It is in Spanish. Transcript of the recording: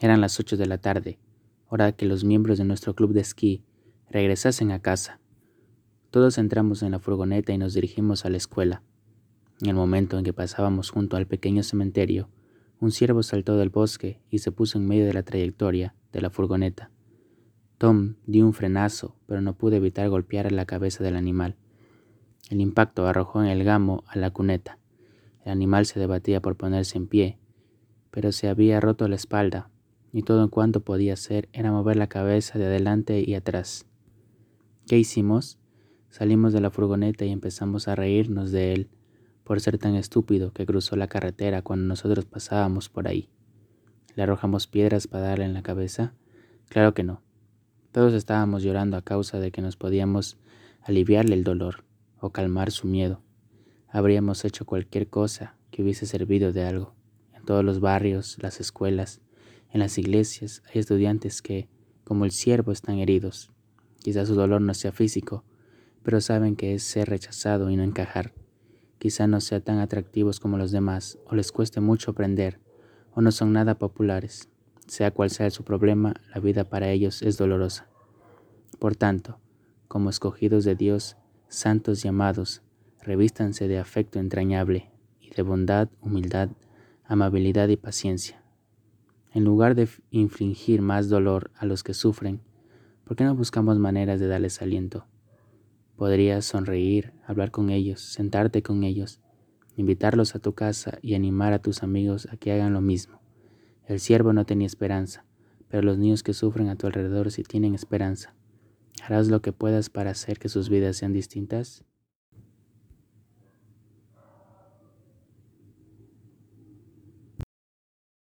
Eran las ocho de la tarde, hora que los miembros de nuestro club de esquí regresasen a casa. Todos entramos en la furgoneta y nos dirigimos a la escuela. En el momento en que pasábamos junto al pequeño cementerio, un ciervo saltó del bosque y se puso en medio de la trayectoria de la furgoneta. Tom dio un frenazo, pero no pudo evitar golpear la cabeza del animal. El impacto arrojó en el gamo a la cuneta. El animal se debatía por ponerse en pie, pero se había roto la espalda, y todo en cuanto podía hacer era mover la cabeza de adelante y atrás. ¿Qué hicimos? Salimos de la furgoneta y empezamos a reírnos de él por ser tan estúpido que cruzó la carretera cuando nosotros pasábamos por ahí. ¿Le arrojamos piedras para darle en la cabeza? Claro que no. Todos estábamos llorando a causa de que nos podíamos aliviarle el dolor o calmar su miedo. Habríamos hecho cualquier cosa que hubiese servido de algo. En todos los barrios, las escuelas, en las iglesias hay estudiantes que, como el siervo, están heridos. Quizás su dolor no sea físico, pero saben que es ser rechazado y no encajar quizá no sean tan atractivos como los demás, o les cueste mucho aprender, o no son nada populares. Sea cual sea su problema, la vida para ellos es dolorosa. Por tanto, como escogidos de Dios, santos y amados, revístanse de afecto entrañable y de bondad, humildad, amabilidad y paciencia. En lugar de infligir más dolor a los que sufren, ¿por qué no buscamos maneras de darles aliento? Podrías sonreír, hablar con ellos, sentarte con ellos, invitarlos a tu casa y animar a tus amigos a que hagan lo mismo. El siervo no tenía esperanza, pero los niños que sufren a tu alrededor sí tienen esperanza. ¿Harás lo que puedas para hacer que sus vidas sean distintas?